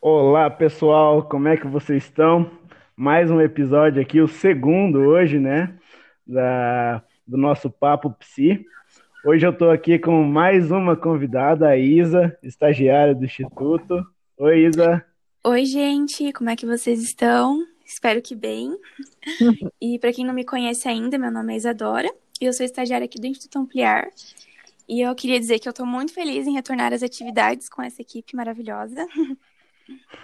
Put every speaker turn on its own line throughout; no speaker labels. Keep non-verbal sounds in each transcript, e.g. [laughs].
Olá, pessoal, como é que vocês estão? Mais um episódio aqui, o segundo hoje, né, da, do nosso Papo Psi. Hoje eu estou aqui com mais uma convidada, a Isa, estagiária do Instituto. Oi, Isa.
Oi, gente, como é que vocês estão? Espero que bem. [laughs] e para quem não me conhece ainda, meu nome é Isadora e eu sou estagiária aqui do Instituto Ampliar. E eu queria dizer que eu estou muito feliz em retornar às atividades com essa equipe maravilhosa. [laughs]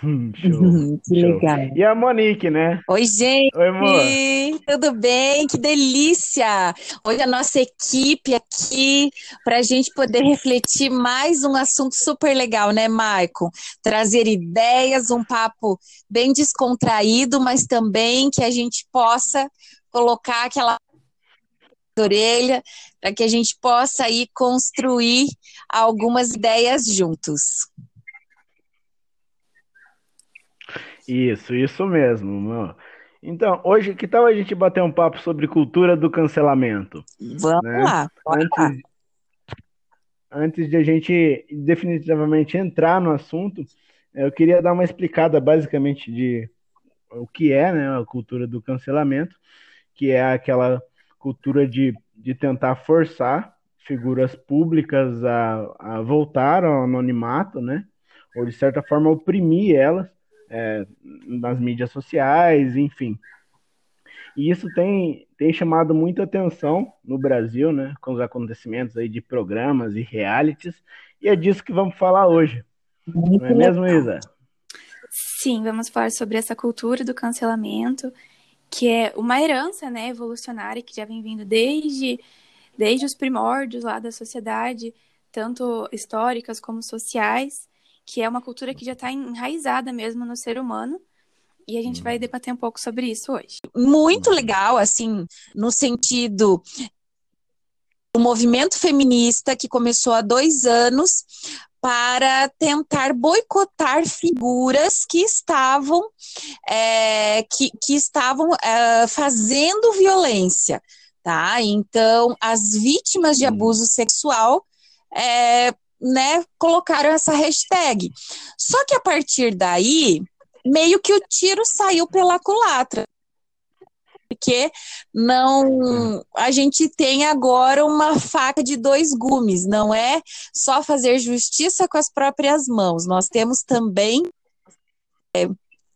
Hum, [laughs] show,
que
show.
legal.
E a Monique, né?
Oi, gente.
Oi, amor.
Tudo bem? Que delícia! Hoje a nossa equipe aqui para a gente poder refletir mais um assunto super legal, né, Maicon? Trazer ideias, um papo bem descontraído, mas também que a gente possa colocar aquela orelha para que a gente possa aí construir algumas ideias juntos.
Isso, isso mesmo, amor. Então, hoje, que tal a gente bater um papo sobre cultura do cancelamento?
Vamos
Né?
lá, bora lá.
Antes, antes de a gente definitivamente entrar no assunto, eu queria dar uma explicada basicamente de o que é, né, a cultura do cancelamento, que é aquela cultura de, de tentar forçar figuras públicas a, a voltar ao anonimato, né, ou de certa forma oprimir elas é, nas mídias sociais, enfim. E isso tem, tem chamado muita atenção no Brasil, né, com os acontecimentos aí de programas e realities, e é disso que vamos falar hoje.
Muito
Não é mesmo, Isa?
Sim, vamos falar sobre essa cultura do cancelamento, que é uma herança, né, evolucionária que já vem vindo desde, desde os primórdios lá da sociedade, tanto históricas como sociais, que é uma cultura que já está enraizada mesmo no ser humano. E a gente vai debater um pouco sobre isso hoje.
muito legal, assim, no sentido do movimento feminista que começou há dois anos para tentar boicotar figuras que estavam é, que, que estavam é, fazendo violência, tá? Então, as vítimas de
Uhum.
abuso sexual é, né, colocaram essa hashtag. Só que a partir daí, meio que o tiro saiu pela culatra. Porque não, a gente tem agora uma faca de dois gumes, não é só fazer justiça com as próprias mãos. Nós temos também é,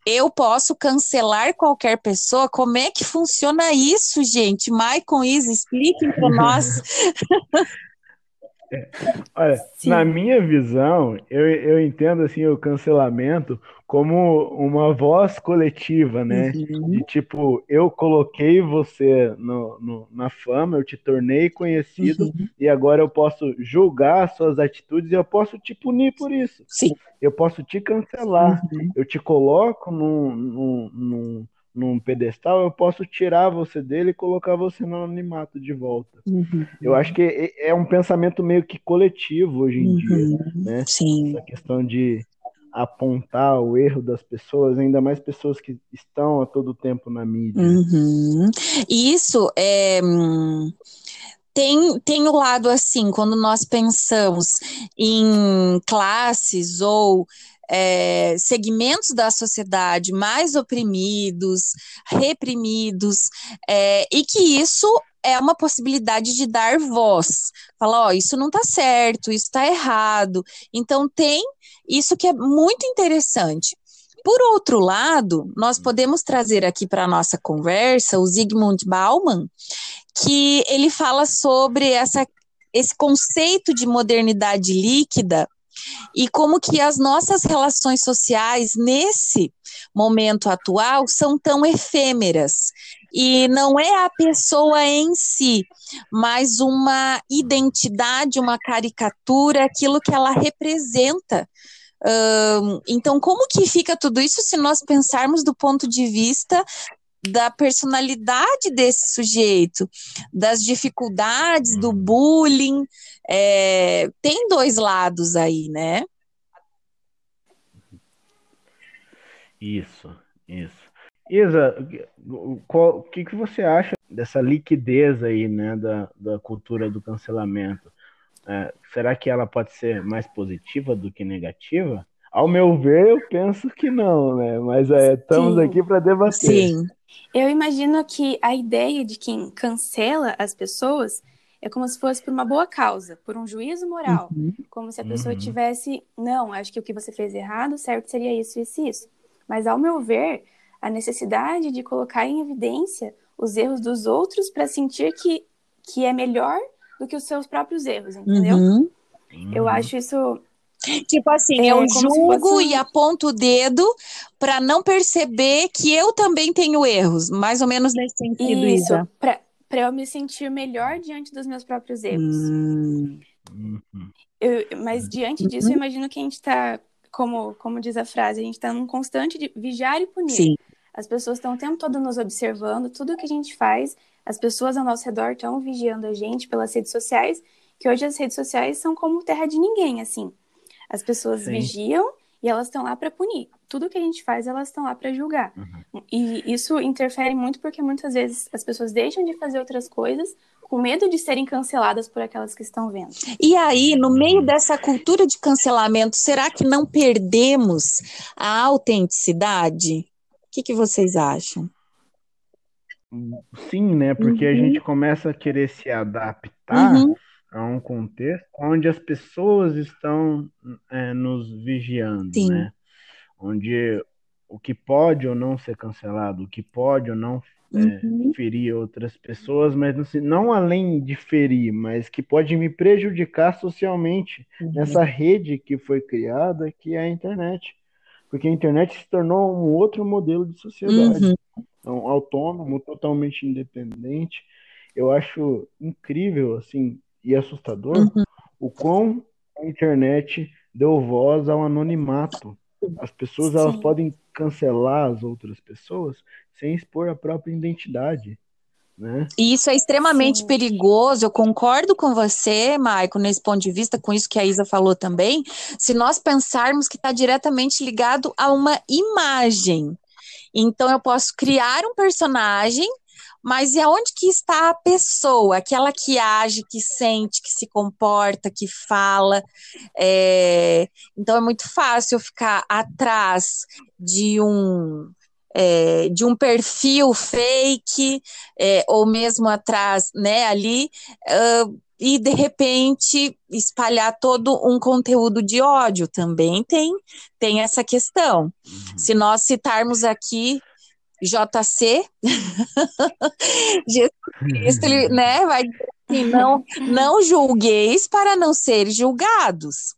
eu posso cancelar qualquer pessoa. Como é que funciona isso, gente? Maicon, Isa, expliquem para [laughs] nós.
Olha,
Sim.
na minha visão, eu, eu entendo assim o cancelamento como uma voz coletiva, né?
Uhum.
De tipo, eu coloquei você no, no- na fama, eu te tornei conhecido
Uhum.
e agora eu posso julgar as suas atitudes e eu posso te punir por isso.
Sim.
Eu posso te cancelar.
Uhum.
Eu te coloco num, num, num, num pedestal, eu posso tirar você dele e colocar você no anonimato de volta.
Uhum.
Eu acho que é é um pensamento meio que coletivo hoje em dia,
Uhum.
né?
Sim.
Essa questão de apontar o erro das pessoas, ainda mais pessoas que estão a todo tempo na mídia.
Uhum. E Isso é. Tem, tem o lado assim, quando nós pensamos em classes ou é, segmentos da sociedade mais oprimidos, reprimidos, é, e que isso é uma possibilidade de dar voz. Falar, ó, isso não está certo, isso está errado. Então tem isso que é muito interessante. Por outro lado, nós podemos trazer aqui para a nossa conversa o Zygmunt Bauman, que ele fala sobre essa, esse conceito de modernidade líquida e como que as nossas relações sociais nesse momento atual são tão efêmeras. E não é a pessoa em si, mas uma identidade, uma caricatura, aquilo que ela representa. Então, como que fica tudo isso se nós pensarmos do ponto de vista da personalidade desse sujeito, das dificuldades, do bullying? É, tem dois lados aí, né?
Isso, isso. Isa, que- o que, que você acha dessa liquidez aí, né, da, da cultura do cancelamento? É, será que ela pode ser mais positiva do que negativa? ao meu ver, eu penso que não, né? Mas é, estamos
Sim.
aqui para debater.
Sim.
Eu imagino que a ideia de quem cancela as pessoas é como se fosse por uma boa causa, por um juízo moral.
Uhum.
Como se a pessoa
Uhum.
tivesse, não, acho que o que você fez errado, certo seria isso, isso e isso. Mas, ao meu ver, a necessidade de colocar em evidência os erros dos outros para sentir que, que é melhor do que os seus próprios erros, entendeu?
Uhum.
Eu acho isso.
Tipo assim,
É,
eu julgo
fosse
e aponto o dedo para não perceber que eu também tenho erros, mais ou menos nesse sentido,
Isso,
Isa.
para eu me sentir melhor diante dos meus próprios erros.
Hum,
Uhum.
Eu- mas diante disso, eu imagino que a gente está, como, como diz a frase, a gente está num constante de vigiar e punir.
sim.
As pessoas estão o tempo todo nos observando, tudo que a gente faz, as pessoas ao nosso redor estão vigiando a gente pelas redes sociais, que hoje as redes sociais são como terra de ninguém, assim. As pessoas
Sim.
vigiam e elas estão lá para punir. Tudo que a gente faz, elas estão lá para julgar. E isso interfere muito porque muitas vezes as pessoas deixam de fazer outras coisas com medo de serem canceladas por aquelas que estão vendo.
E aí, no meio dessa cultura de cancelamento, será que não perdemos a autenticidade? O que, que vocês acham?
Sim, né? Porque a
Uhum.
gente começa a querer se adaptar
Uhum.
A um contexto onde as pessoas estão é, nos vigiando,
Sim.
né? Onde o que pode ou não ser cancelado, o que pode ou não é,
Uhum.
ferir outras pessoas, mas não, se- não além de ferir, mas que pode me prejudicar socialmente
Uhum.
nessa rede que foi criada, que é a internet. Porque a internet se tornou um outro modelo de sociedade.
Uhum.
Então, autônomo, totalmente independente. Eu acho incrível, assim, e assustador
Uhum.
o quão a internet deu voz ao anonimato. As pessoas elas
Sim.
podem cancelar as outras pessoas sem expor a própria identidade, né?
E isso é extremamente
Sim.
perigoso. Eu concordo com você, Maico, nesse ponto de vista, com isso que a Isa falou também. Se nós pensarmos que está diretamente ligado a uma imagem. Então, eu posso criar um personagem, mas e aonde que está a pessoa? Aquela que age, que sente, que se comporta, que fala. É, Então, é muito fácil ficar atrás de um. é, de um perfil fake, é, ou mesmo atrás, né, ali, ah, e de repente espalhar todo um conteúdo de ódio também tem, tem essa questão. Se nós citarmos aqui JC, [laughs] Jesus Cristo, ele, né, vai dizer assim, não, não julgueis para não seres julgados.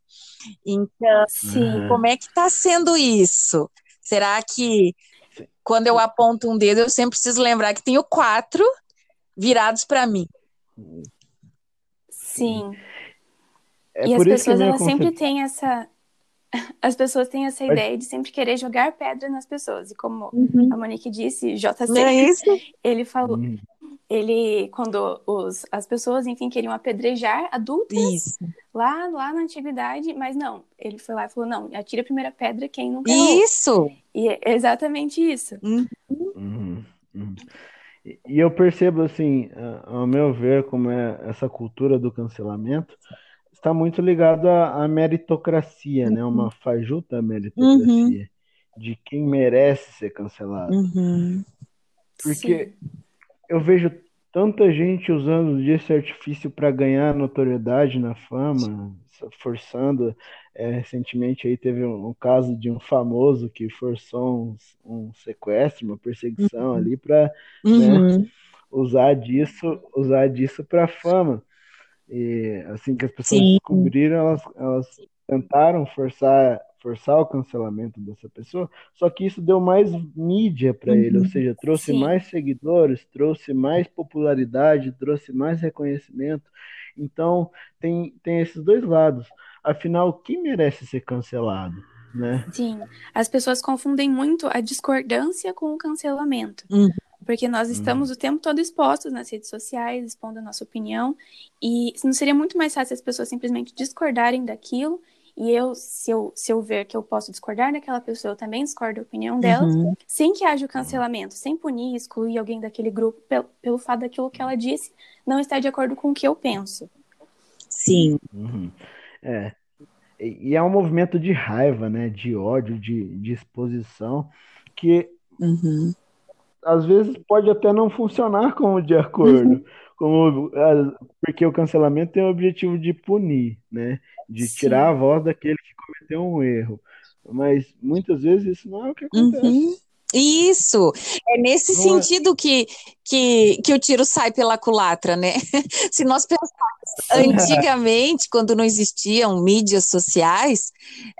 Então,
Sim.
Uhum.
como é que está sendo isso? Será que quando eu aponto um dedo, eu sempre preciso lembrar que tenho quatro virados para mim?
Sim.
É
e as pessoas, elas sempre
concepção-
têm essa. As pessoas têm essa ideia de sempre querer jogar pedra nas pessoas. E como
Uhum.
a Monique disse, JC,
Não é isso?
ele falou,
Hum,
ele, quando os, as pessoas, enfim, queriam apedrejar adultos
Isso.
lá, lá na antiguidade, mas não, ele foi lá e falou, não, atira a primeira pedra quem nunca errou.
Isso.
E é exatamente isso.
uhum, uhum. E e eu percebo, assim, ao meu ver, como é essa cultura do cancelamento está muito ligado à, à meritocracia, né? Uma fajuta meritocracia de quem merece ser cancelado.
Uhum.
Porque
Sim.
eu vejo tanta gente usando desse artifício para ganhar notoriedade na fama, forçando. é, recentemente aí teve um, um caso de um famoso que forçou um, um sequestro, uma perseguição ali para
Uhum.
usar disso, usar disso para fama. E assim que as pessoas
Sim.
descobriram, elas, elas tentaram forçar forçar o cancelamento dessa pessoa, só que isso deu mais mídia para ele, ou
Uhum.
seja, trouxe
Sim.
mais seguidores, trouxe mais popularidade, trouxe mais reconhecimento. Então, tem, tem esses dois lados. Afinal, quem merece ser cancelado, né?
Sim, as pessoas confundem muito a discordância com o cancelamento.
Uhum.
Porque nós estamos o tempo todo expostos nas redes sociais, expondo a nossa opinião, e não seria muito mais fácil as pessoas simplesmente discordarem daquilo, e eu, se eu, se eu ver que eu posso discordar daquela pessoa, eu também discordo da opinião dela,
Uhum.
sem que haja o cancelamento, sem punir, excluir alguém daquele grupo pelo, pelo fato daquilo que ela disse não estar de acordo com o que eu penso.
Sim.
Uhum. É. e é um movimento de raiva, né? De ódio, de, de exposição, que
Uhum.
Às vezes pode até não funcionar [laughs] como de acordo, como, porque o cancelamento tem o objetivo de punir, né? De
Sim.
tirar a voz daquele que cometeu um erro. Mas muitas vezes isso não é o que acontece.
Uhum. Isso, é nesse
Não é-
sentido que, que, que o tiro sai pela culatra, né? [laughs] Se nós pensarmos antigamente, quando não existiam mídias sociais,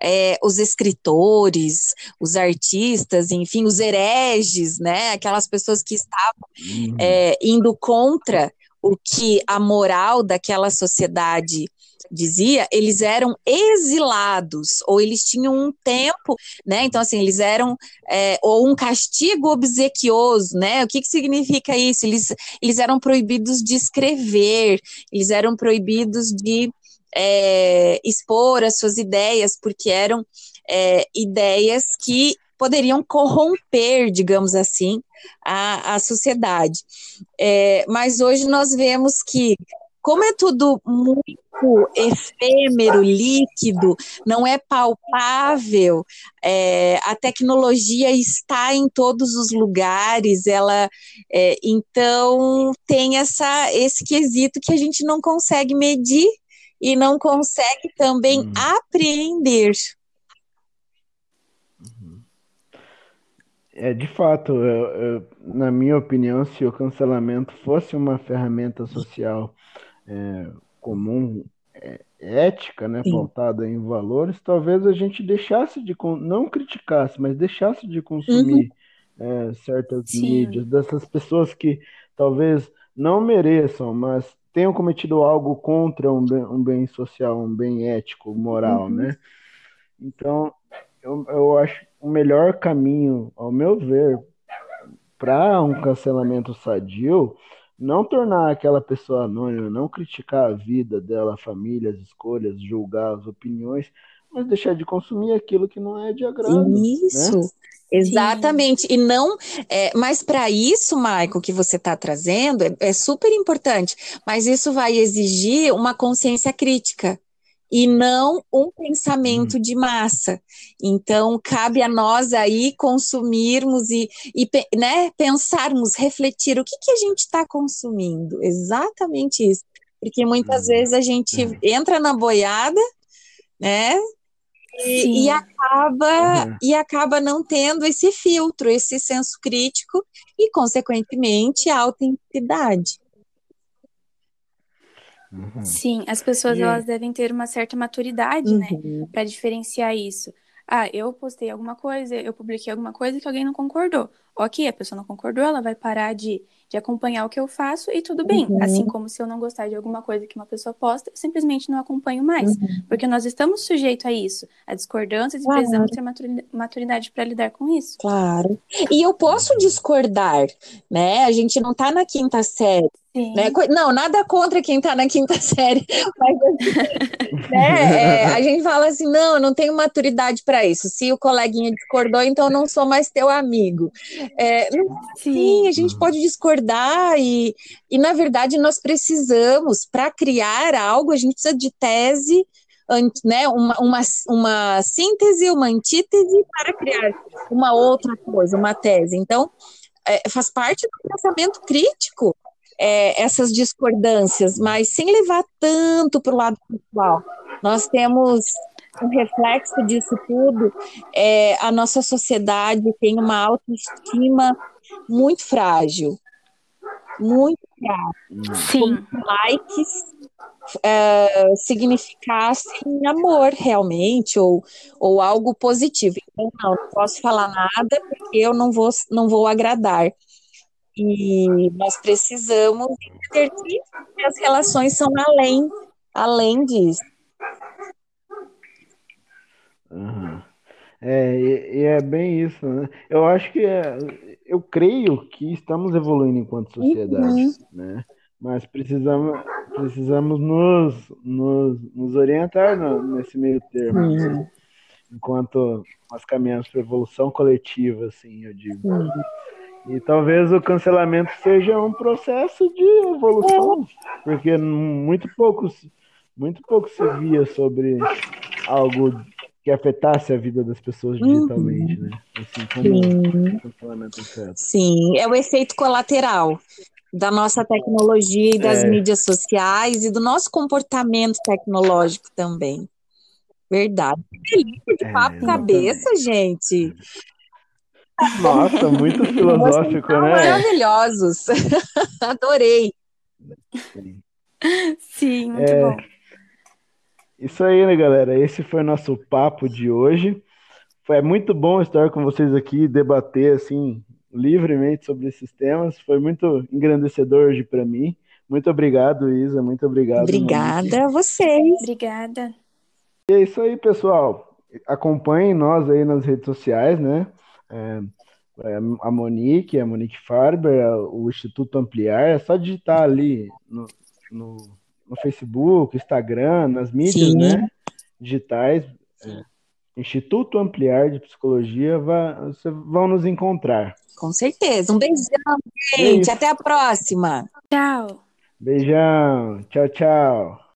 é, os escritores, os artistas, enfim, os hereges, né? Aquelas pessoas que estavam
Uhum.
é, indo contra o que a moral daquela sociedade dizia, eles eram exilados, ou eles tinham um tempo, né? Então, assim, eles eram, é, ou um castigo obsequioso, né? O que, que significa isso? Eles, eles eram proibidos de escrever, eles eram proibidos de é, expor as suas ideias, porque eram é, ideias que poderiam corromper, digamos assim, a, a sociedade. É, mas hoje nós vemos que, como é tudo muito efêmero, líquido, não é palpável, é, a tecnologia está em todos os lugares, ela é, então tem essa, esse quesito que a gente não consegue medir e não consegue também
Uhum.
apreender.
É, de fato, eu- eu- na minha opinião, se o cancelamento fosse uma ferramenta social é, comum, é, ética, né,
Sim.
pautada em valores, talvez a gente deixasse de, não criticasse, mas deixasse de consumir é, certas
Sim.
mídias, dessas pessoas que talvez não mereçam, mas tenham cometido algo contra um bem, um bem social, um bem ético, moral,
Uhum.
né? Então, eu, eu acho o melhor caminho, ao meu ver, para um cancelamento sadio, não tornar aquela pessoa anônima, não criticar a vida dela, a família, as escolhas, julgar as opiniões, mas deixar de consumir aquilo que não é de agrado, né?
Isso, exatamente. E não, é, mas para isso, Maico, que você está trazendo, é, é super importante, mas isso vai exigir uma consciência crítica e não um pensamento de massa. Então, cabe a nós aí consumirmos e, e né, pensarmos, refletir o que, que a gente está consumindo. Exatamente isso. Porque muitas
Uhum.
vezes a gente
Uhum.
entra na boiada, né? E, e acaba
Uhum.
e acaba não tendo esse filtro, esse senso crítico e, consequentemente, a autenticidade.
Uhum.
Sim, as pessoas
E-
elas devem ter uma certa maturidade, né,
Uhum.
para diferenciar isso. Ah, eu postei alguma coisa, eu publiquei alguma coisa que alguém não concordou. Ok, a pessoa não concordou, ela vai parar de, de acompanhar o que eu faço e tudo bem.
Uhum.
Assim como se eu não gostar de alguma coisa que uma pessoa posta, eu simplesmente não acompanho mais.
Uhum.
Porque nós estamos sujeitos a isso, a discordâncias, e
Claro.
precisamos ter maturi- maturidade para lidar com isso.
Claro. E eu posso discordar, né? A gente não está na quinta série. Né? Não, nada contra quem está na quinta [laughs] série, mas assim, né? é, a gente fala assim, não, eu não tenho maturidade para isso. Se o coleguinha discordou, então eu não sou mais teu amigo. É, não Sim, a gente pode discordar e, e na verdade nós precisamos, para criar algo, a gente precisa de tese, né, uma, uma, uma síntese, uma antítese para criar uma outra coisa, uma tese. Então, é, faz parte do pensamento crítico é, essas discordâncias, mas sem levar tanto para o lado pessoal. Nós temos um reflexo disso tudo, é, a nossa sociedade tem uma autoestima muito frágil, muito frágil.
Sim.
Likes é, significassem amor realmente, ou, ou algo positivo. Então, não, não posso falar nada porque eu não vou, não vou agradar. E nós precisamos entender que as relações são além, além disso.
Uhum. É, e, e é bem isso, né? Eu acho que é, eu creio que estamos evoluindo enquanto sociedade,
Uhum.
né? Mas precisamos, precisamos nos, nos, nos orientar no- nesse meio termo,
Uhum.
enquanto nós caminhamos para evolução coletiva, assim, eu digo.
Uhum.
E talvez o cancelamento seja um processo de evolução, porque muito poucos, muito pouco se via sobre algo que afetasse a vida das pessoas digitalmente, uhum. né? Assim como
Sim. Sim, é o efeito colateral da nossa tecnologia e das é. mídias sociais e do nosso comportamento tecnológico também. Verdade. Que é, papo cabeça, gente.
Nossa, muito filosófico, né?
Maravilhosos. [laughs] Adorei.
Sim, muito é, bom.
Isso aí, né, galera? Esse foi o nosso papo de hoje. Foi muito bom estar com vocês aqui, debater assim livremente sobre esses temas. Foi muito engrandecedor hoje para mim. Muito obrigado, Isa. Muito obrigado.
Obrigada a vocês.
Obrigada.
E é isso aí, pessoal. Acompanhem nós aí nas redes sociais, né? É, é a Monique, a Monique Farber, o Instituto Ampliar. É só digitar ali no, no no Facebook, Instagram, nas mídias né, digitais. É, Instituto Ampliar de Psicologia, vai, vocês vão nos encontrar.
Com certeza. Um beijão, gente. É Até a próxima.
Tchau.
Beijão. Tchau, tchau.